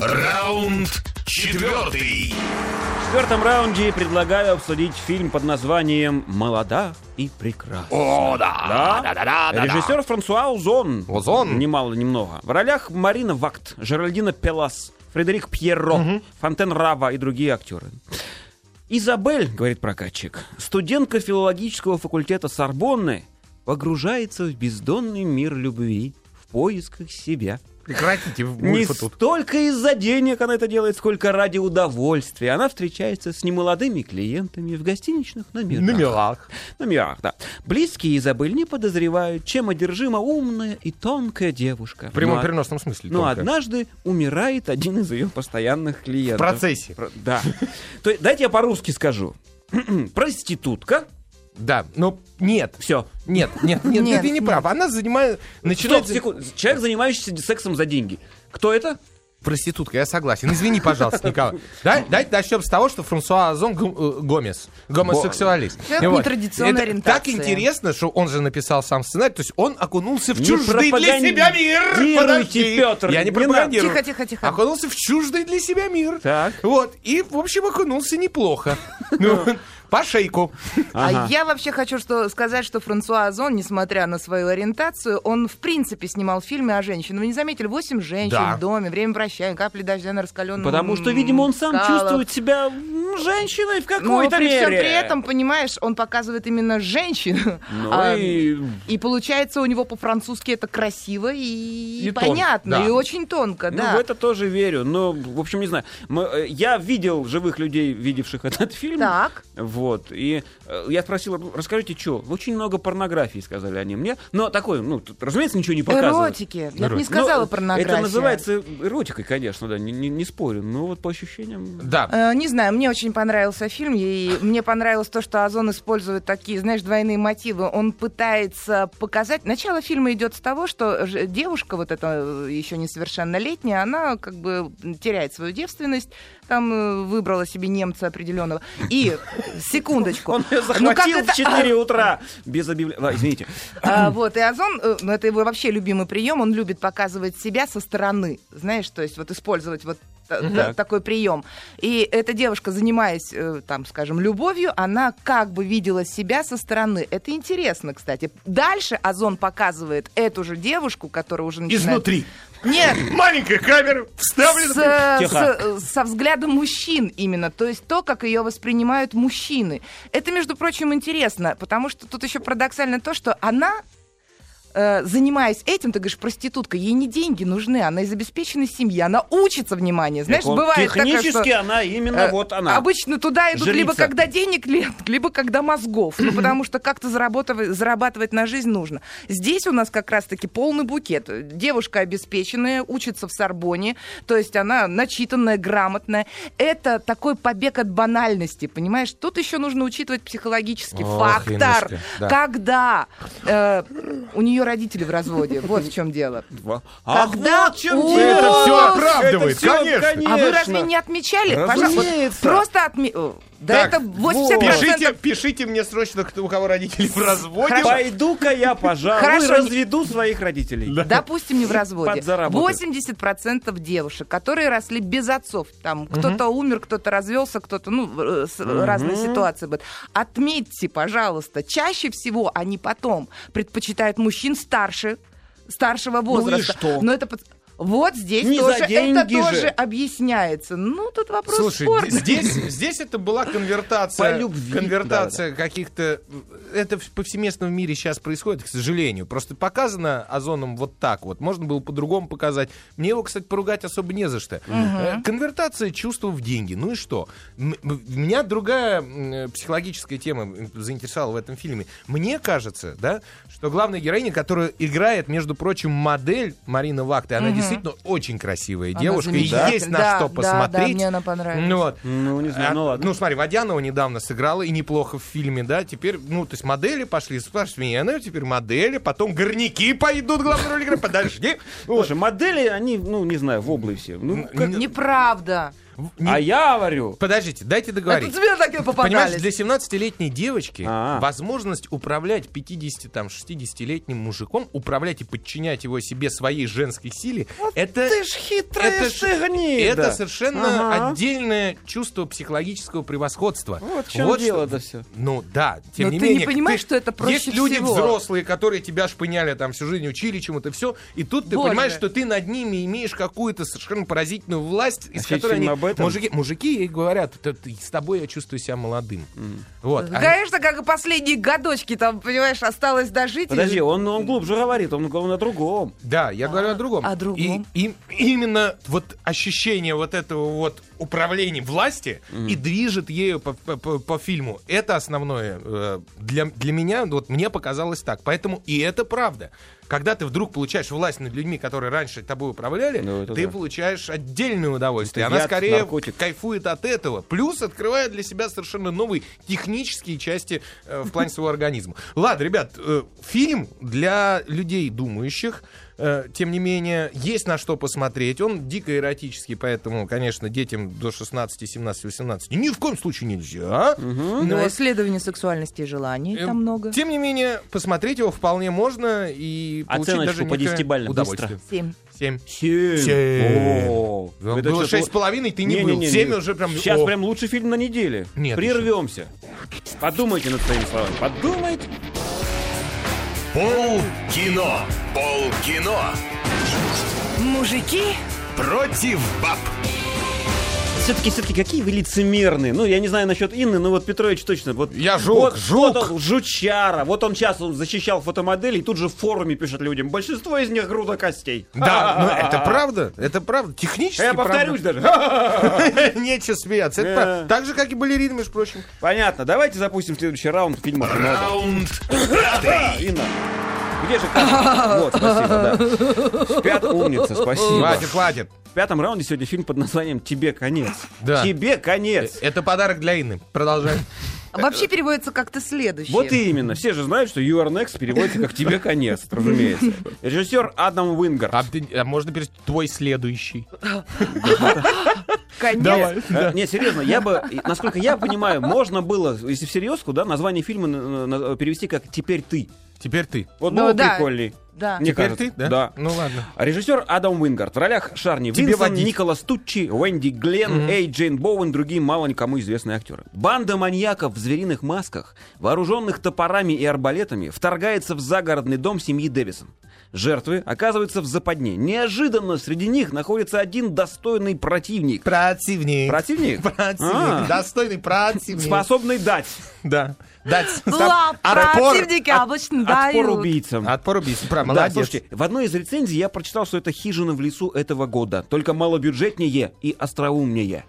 Раунд четвертый. В четвертом раунде предлагаю обсудить фильм под названием «Молода и прекрасна». О, да. Да? да, да, да, Режиссер Франсуа Озон. Озон. Немало, немного. В ролях Марина Вакт, Жеральдина Пелас, Фредерик Пьерро, Фонтен Рава и другие актеры. Изабель, говорит прокатчик, студентка филологического факультета Сорбонны, погружается в бездонный мир любви в поисках себя. Прекратите Не тут. столько из-за денег она это делает, сколько ради удовольствия. Она встречается с немолодыми клиентами в гостиничных номерах. Номерах. Номерах, да. Близкие Изабель не подозревают, чем одержима умная и тонкая девушка. В прямом Но- переносном смысле. но тонко. однажды умирает один из ее постоянных клиентов. В процессе. Про- Да. Дайте я по-русски скажу. Проститутка. Да, но нет. Все. Нет, нет, нет, Нет, ты не прав. Она занимает... Начинает... Стоп, секунду. Человек, занимающийся сексом за деньги. Кто это? Проститутка, я согласен. Извини, пожалуйста, Николай. Дай, давайте начнем с того, что Франсуа Озон э, Гомес, гомосексуалист. Человек нетрадиционной Это ориентации. так интересно, что он же написал сам сценарий, то есть он окунулся в Не чуждый для себя мир. Подожди. Пётр, Я не не пропагандирую. Тихо, тихо, тихо. Окунулся в чуждый для себя мир. Так. Вот. И, в общем, окунулся неплохо. По шейку. Ага. А я вообще хочу что, сказать, что Франсуа Озон, несмотря на свою ориентацию, он в принципе снимал фильмы о женщинах. Вы не заметили? Восемь женщин Да. в доме, время прощания, капли дождя на раскаленном Потому что, видимо, он сам скалах. чувствует себя женщиной в какой-то при мере. всем при этом, понимаешь, он показывает именно женщину. Ну А, и- и получается у него по-французски это красиво и, понятно, да. и очень тонко, Ну, да. в это тоже верю. Но, в общем, не знаю. Мы, э, я видел живых людей, видевших этот фильм. Так. Вот. И э, я спросил, расскажите, что? Очень много порнографии, сказали они мне. Но такой, ну, тут, разумеется, ничего не показывают. Эротики. Я бы не сказала Ну, порнография. Это называется эротикой, конечно, да, не, не- не спорю. Но вот по ощущениям... Да. Э, Не знаю, мне очень понравился фильм, и мне понравилось то, что Озон использует такие, знаешь, двойные мотивы. Он пытается показать... Начало фильма идет с того, что девушка, вот эта э, еще несовершеннолетняя, она как бы теряет свою девственность, там э, выбрала себе немца определенного. И, секундочку. Он ее Ну, захватил это- в 4 утра без объявления. Извините. А, вот, и Озон, э, ну, это его вообще любимый прием, он любит показывать себя со стороны, знаешь, то есть вот использовать вот та- та- такой прием. И эта девушка, занимаясь, э, там, скажем, любовью, она как бы видела себя со стороны. Это интересно, кстати. Дальше Озон показывает эту же девушку, которая уже начинает... Изнутри. Нет, Маленькая камера вставлена. с, э, с- со взглядом мужчин именно, то есть то, как ее воспринимают мужчины. Это, между прочим, интересно, потому что тут еще парадоксально то, что она э, занимаясь этим, ты говоришь, проститутка, ей не деньги нужны, она из обеспеченной семьи, она учится, внимание. Знаешь, Так бывает Технически что, она именно э, вот она. Обычно туда идут либо Жрица. когда денег нет, либо когда мозгов. Ну, потому что как-то зарабатывать, зарабатывать на жизнь нужно. Здесь у нас как раз-таки полный букет. Девушка обеспеченная, учится в Сорбоне, то есть она начитанная, грамотная. Это такой побег от банальности, понимаешь? Тут еще нужно учитывать психологический Ох, фактор. Да. Когда э, у нее родители в разводе. Вот в чем дело. Два. Когда вот в чем у- дело. Это Это оправдывает, конечно. А вы разве не отмечали? Пожалуйста, просто отме... Да Так, это 80%. Пишите, пишите мне срочно, кто, у кого родители в разводе. Пойду-ка я, пожалуй, Хорошо, не- разведу своих родителей. Допустим, не в разводе. Подзаработать. 80% девушек, которые росли без отцов. Там кто-то умер, кто-то развелся, кто-то, ну, с- разные ситуации будут. Отметьте, пожалуйста, чаще всего они потом предпочитают мужчин старше, старшего возраста. что? Но это Вот здесь Не тоже это же. тоже объясняется. Ну, тут вопрос Слушай, спорный. здесь, здесь это была конвертация, По любви, конвертация каких-то... Это в- повсеместно в мире сейчас происходит, к сожалению. Просто показано Озоном вот так вот. Можно было по-другому показать. Мне его, кстати, поругать особо не за что. Э, Конвертация чувства в деньги. Ну и что? Меня другая психологическая тема заинтересовала в этом фильме. Мне кажется, да, что главная героиня, которая играет, между прочим, модель Марина Вахты, она действительно очень красивая Она девушка. И есть на Да, что да, посмотреть. Да, мне она понравилась. Ну вот. Ну, не знаю, А, ну ладно. Ну, смотри, Водянова недавно сыграла, и неплохо в фильме, да, теперь, ну, то есть модели пошли, спрашивай меня, ну, теперь модели, потом горняки пойдут главную роль играть, подожди. Слушай, модели, они, ну, не знаю, в облы все. Ну, как- Неправда. Не- А я говорю, Подождите, дайте Это договорить. тебе такие Понимаешь, попадались. для 17-летней девочки А. возможность управлять 50, там, 60-летним мужиком, управлять и подчинять его себе своей женской силе, это... ты ж хитрая это ж- ты гнида. Это совершенно Ага. отдельное чувство психологического превосходства. Вот в чем дело-то все. Ну да, тем Но не ты не менее. понимаешь, что это проще Есть люди всего. взрослые, которые тебя шпыняли там всю жизнь, учили чему-то, все, и тут ты Боже. понимаешь, что ты над ними имеешь какую-то совершенно поразительную власть, из Вообще которой они... этом? Мужики, мужики ей говорят, «Т- ты- с тобой я чувствую себя молодым. Вот. А- Конечно, как и последние годочки там, понимаешь, осталось дожить. Подожди, он, он глубже говорит, он, он о другом. Да, я говорю о другом. о другом. И, и именно вот ощущение вот этого вот управления власти и движет ею по, по- по- фильму. Это основное э, для, для меня, вот мне показалось так. Поэтому и это правда. Когда ты вдруг получаешь власть над людьми, которые раньше тобой управляли, Ну, ты да. получаешь отдельное удовольствие. Это Она яд, скорее наркотик. кайфует от этого. Плюс открывает для себя совершенно новые технические части э, в плане своего организма. Ладно, ребят, э, фильм для людей думающих. Э, тем не менее, есть на что посмотреть. Он дико эротический, поэтому, конечно, детям до 16, 17, 18 ни в коем случае нельзя. Ну, Да, вот. исследование сексуальности и желаний Э, там много. Тем не менее, посмотреть его вполне можно и получить Оценочку даже по некое десятибалльно, удовольствие. Семь. Семь. Семь. Семь. О, Ну, это Было что-то- шесть с половиной, ты не, был. Не-не-не, Семь уже прям... Сейчас о. прям лучший фильм на неделе. Нет Прервемся. Подумайте над своими словами. Подумайте. Пол кино. Пол кино. Мужики, Против баб. Все-таки, все-таки, какие вы лицемерные. Ну, я не знаю насчет Инны, но вот Петрович точно. Вот, Я жук, вот, жук. Вот он, жучара. Вот он сейчас он защищал фотомодели и тут же в форуме пишет людям. Большинство из них груда костей. Да, ну это правда, это правда. Технически Я повторюсь даже. Нечего смеяться. Это. Так же, как и балерины, между прочим. Понятно. Давайте запустим следующий раунд фильма. Раунд. Инна. Где же Катя? Вот, спасибо, да. Пят умница, спасибо. Хватит, хватит. В пятом раунде сегодня фильм под названием «Тебе конец». Да. «Тебе конец». Это подарок для Инны. Продолжаем. Вообще переводится как-то следующее. Вот именно. Все же знают, что You Are Next переводится как «Тебе конец», разумеется. Режиссер Адам Уингар. А, ты- а можно перейти твой следующий? Конец. Э, Не, серьезно, я бы, насколько я понимаю, можно было, если всерьез, да, название фильма перевести как «Теперь ты». Теперь ты. Вот Ну было да. прикольней. Да. Мне Теперь кажется. ты, да? Да. Ну ладно. А Режиссер Адам Уингард. В ролях Шарни Тебе Винсон, водить. Николас Туччи, Уэнди Глен, Эй Джейн Боуэн, другие мало никому известные актеры. Банда маньяков в звериных масках, вооруженных топорами и арбалетами, вторгается в загородный дом семьи Дэвисон. Жертвы оказываются в западне. Неожиданно среди них находится один достойный противник. Противник. Противник? Противник. А. Достойный противник. Способный дать Да. Дать. Ла, Отпор. противники обычно отпор дают. убийцам. Отпор убийцы. Прав, Да, молодец. слушайте, в одной из рецензий я прочитал, что это «Хижина в лесу» этого года, только малобюджетнее и остроумнее.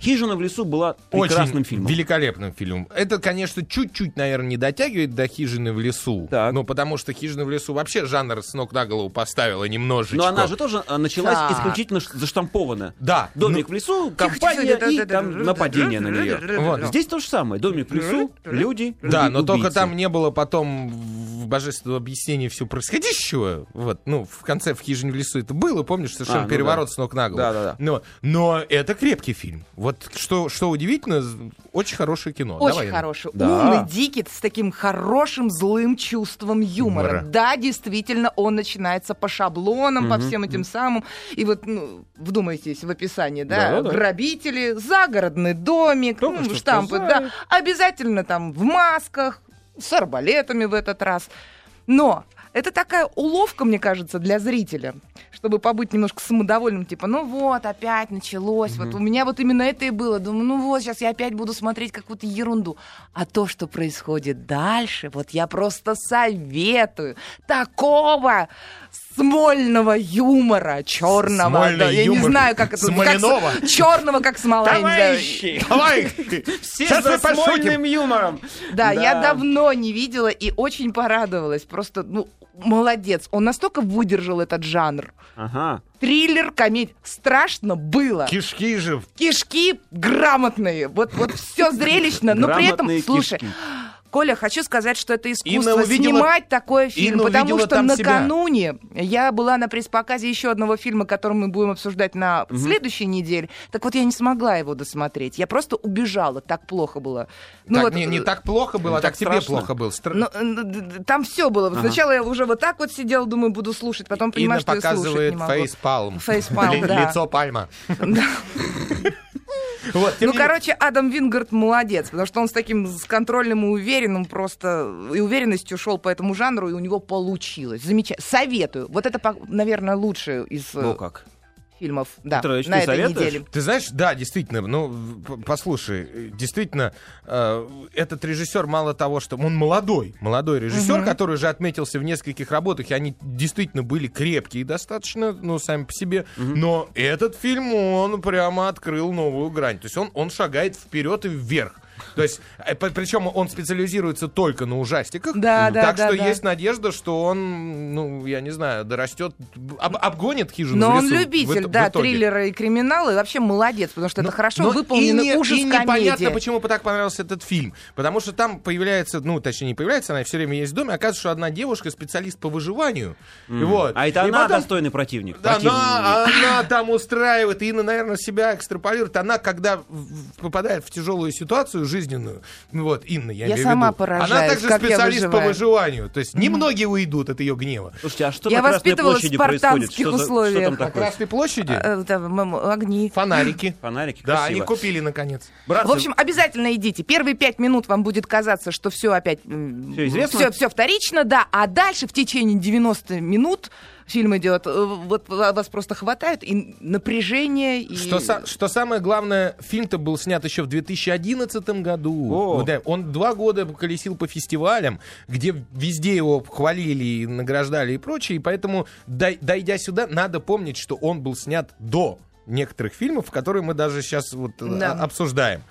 «Хижина в лесу» была прекрасным Очень фильмом. великолепным фильмом. Это, конечно, чуть-чуть, наверное, не дотягивает до «Хижины в лесу». Так. Ну, потому что «Хижина в лесу» вообще жанр с ног на голову поставила немножечко. Но она же тоже а, началась Так. исключительно заштампована. Да. Домик ну, в лесу, Тихо, компания тихо, и да, да, там да, нападение да, на да, нее. да, да, Вот. да. Здесь то же самое. Домик в лесу, люди, Да, но только убийцы. там не было потом в божественном объяснении всего происходящего. Вот, ну, в конце в «Хижине в лесу» это было, помнишь, совершенно А, ну переворот да. с ног на голову. Да-да-да. Но, но это крепкий фильм. Вот что, что удивительно, очень хорошее кино. Очень Давай, хороший, Да. умный, дикий, с таким хорошим злым чувством юмора. Юмора. Да, действительно, он начинается по шаблонам, по всем этим самым. И вот, ну, вдумайтесь в описание, да, Да-да-да. грабители, загородный домик, Только ну, штампы, сказали. да, обязательно там в масках, с арбалетами в этот раз. Но Это такая уловка, мне кажется, для зрителя, чтобы побыть немножко самодовольным, типа, ну вот, опять началось, вот у меня вот именно это и было, думаю, ну вот, сейчас я опять буду смотреть какую-то ерунду. А то, что происходит дальше, вот я просто советую такого смольного юмора, черного, Смольный да, я не знаю, как это, Смоленого. черного, как смола. Товарищи! Давай! Все Сейчас за смольным юмором. Да, я давно не видела и очень порадовалась. Просто, ну, молодец. Он настолько выдержал этот жанр. Ага. Триллер, комедия. Страшно было. Кишки же. Кишки грамотные. Вот, вот все зрелищно, но при этом, слушай, кишки. Коля, хочу сказать, что это искусство Инна увидела- снимать такой фильм, Инна потому что там себя. накануне я была на пресс-показе еще одного фильма, который мы будем обсуждать на следующей неделе. Так вот, я не смогла его досмотреть. Я просто убежала, так плохо было. Ну так, вот, не, не так плохо было, а так так тебе плохо было. Ну, э, д- д- там все было. Сначала я уже вот так вот сидела, думаю, буду слушать, потом понимаю, Инна что я слушать показывает не могу. фейспалм. Фейспалм, Ли- да. Лицо пальма. Да. Вот, Ну, короче, Адам Вингард молодец, потому что он с таким с контрольным и уверенным просто и уверенностью шел по этому жанру, и у него получилось. Замечательно. Советую. Вот это, наверное, лучшее из э, Ну как? Фильмов да, Петрович, на ты этой советуешь? неделе. Ты знаешь, да, действительно, ну, послушай, действительно, э, этот режиссер мало того, что он молодой, молодой режиссер, который же отметился в нескольких работах, и они действительно были крепкие достаточно, ну, сами по себе, но этот фильм, он прямо открыл новую грань, то есть он, он шагает вперед и вверх. То есть, э, причем он специализируется только на ужастиках. Да, да, так да, что да. есть надежда, что он, ну, я не знаю, дорастет, об- обгонит хижину Но в он в любитель, ит- в да, итоге. триллера и криминала, и вообще молодец, потому что Но- это хорошо но выполненный и не- ужас и непонятно, комедия. почему так понравился этот фильм. Потому что там появляется, ну, точнее, не появляется, она все время есть в доме, оказывается, что одна девушка специалист по выживанию. Вот. А это И она потом- достойный противник. Да, она, она там устраивает, и наверное, себя экстраполирует. Она, когда в- в- попадает в тяжелую ситуацию жизненную, ну вот, Инна, я, Я имею в сама виду, поражаюсь, Она также как я специалист по выживанию. То есть немногие уйдут от ее гнева. Слушайте, а что Я на Красной воспитывалась в площади происходит? спартанских Что, за- что условиях. там На такое? Красной площади Э, да, м- м- огни. фонарики. Фонарики, Да, красиво. они купили, наконец. Братцы, В общем, обязательно идите. Первые пять минут вам будет казаться, что все опять... Всё известно? Все, все вторично, да. А дальше в течение 90 минут фильм идет. э, Вот вас просто хватает и напряжение, и... Что, что самое главное, фильм-то был снят еще в 2011 году. О. Вот, да, Он два года колесил по фестивалям, где везде его хвалили и награждали и прочее. И поэтому, дай- дойдя сюда, надо помнить, что он был снят до некоторых фильмов, которые мы даже сейчас вот э, Да. обсуждаем.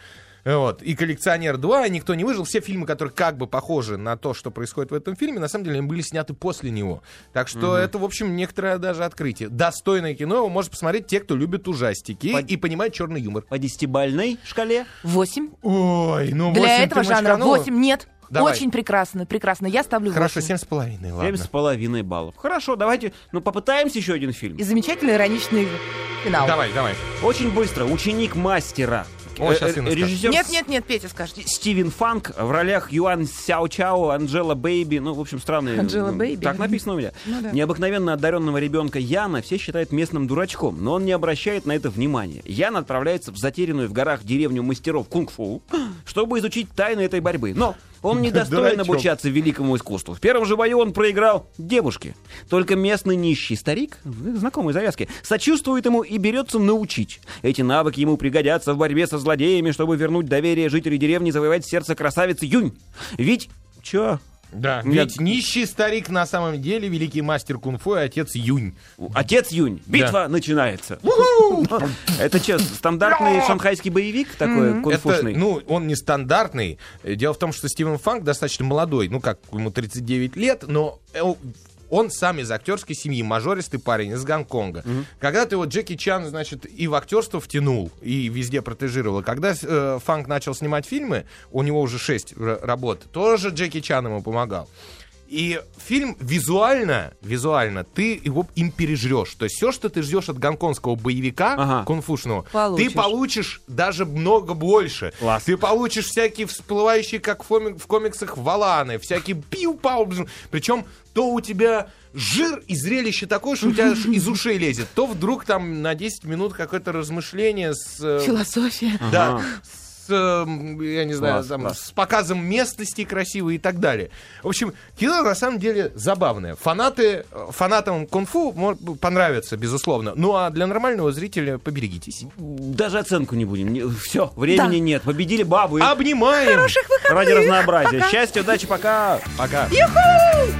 Вот. И «Коллекционер 2», и «Никто не выжил». Все фильмы, которые как бы похожи на то, что происходит в этом фильме, на самом деле они были сняты после него. Так что это, в общем, некоторое даже открытие. Достойное кино его может посмотреть те, кто любит ужастики Под- и понимает черный юмор. По десятибальной шкале? Восемь. Ой, ну Для восемь этого ты жанра? 8 нет. Давай. Очень прекрасно, прекрасно. Я ставлю Хорошо, 8. семь с половиной, Семь ладно. с половиной баллов. Хорошо, давайте, ну, попытаемся еще один фильм. И замечательный ироничный финал. Давай, давай. Очень быстро. Ученик мастера. О, Э, щас э, Инна скажет. Режиссер Нет, нет, нет, Петя скажет. Стивен Фанг в ролях Юан Сяо Чао, Анджела Бэйби, ну, в общем, странные. Анджела ну, Бэйби. Так написано у меня. Ну да. Необыкновенно одаренного ребенка Яна все считают местным дурачком, но он не обращает на это внимания. Ян отправляется в затерянную в горах деревню мастеров кунг-фу, чтобы изучить тайны этой борьбы. Но он не достоин Дурачок. обучаться великому искусству. В первом же бою он проиграл девушке. Только местный нищий старик, знакомый завязки, сочувствует ему и берется научить. Эти навыки ему пригодятся в борьбе со злодеями, чтобы вернуть доверие жителей деревни и завоевать сердце красавицы Юнь. Ведь... Чё? Да, Нет. ведь нищий старик на самом деле великий мастер кунг-фу и отец Юнь. Отец Юнь. Битва начинается. Это что, стандартный шанхайский боевик такой Это, кунфушный? ну, он не стандартный. Дело в том, что Стивен Фанк достаточно молодой, ну, как ему 39 лет, но э, он сам из актерской семьи, мажористый парень из Гонконга. Когда-то его Джеки Чан, значит, и в актерство втянул, и везде протежировал. Когда э, Фанк начал снимать фильмы, у него уже 6 работ, тоже Джеки Чан ему помогал. И фильм визуально, визуально, ты его им пережрешь. То есть все, что ты ждешь от гонконгского боевика Ага. кунг-фушного, Получишь. ты получишь даже много больше. Класс. Ты получишь всякие всплывающие, как в, коми- в комиксах, валаны, всякие пиу-пау. Причем то у тебя жир и зрелище такое, что у тебя аж из ушей лезет, то вдруг там на 10 минут какое-то размышление с... э, Философия. да, с, эм, я не знаю, Класс, там, класс. с показом местности красивой и так далее. В общем, кино на самом деле забавное. Фанаты, э, фанатам кунг-фу понравится, безусловно. Ну а для нормального зрителя поберегитесь. Даже оценку не будем. Все, времени Да. нет. Победили бабы. Обнимаем! Ради разнообразия. Счастья, удачи, пока. Пока. Юху!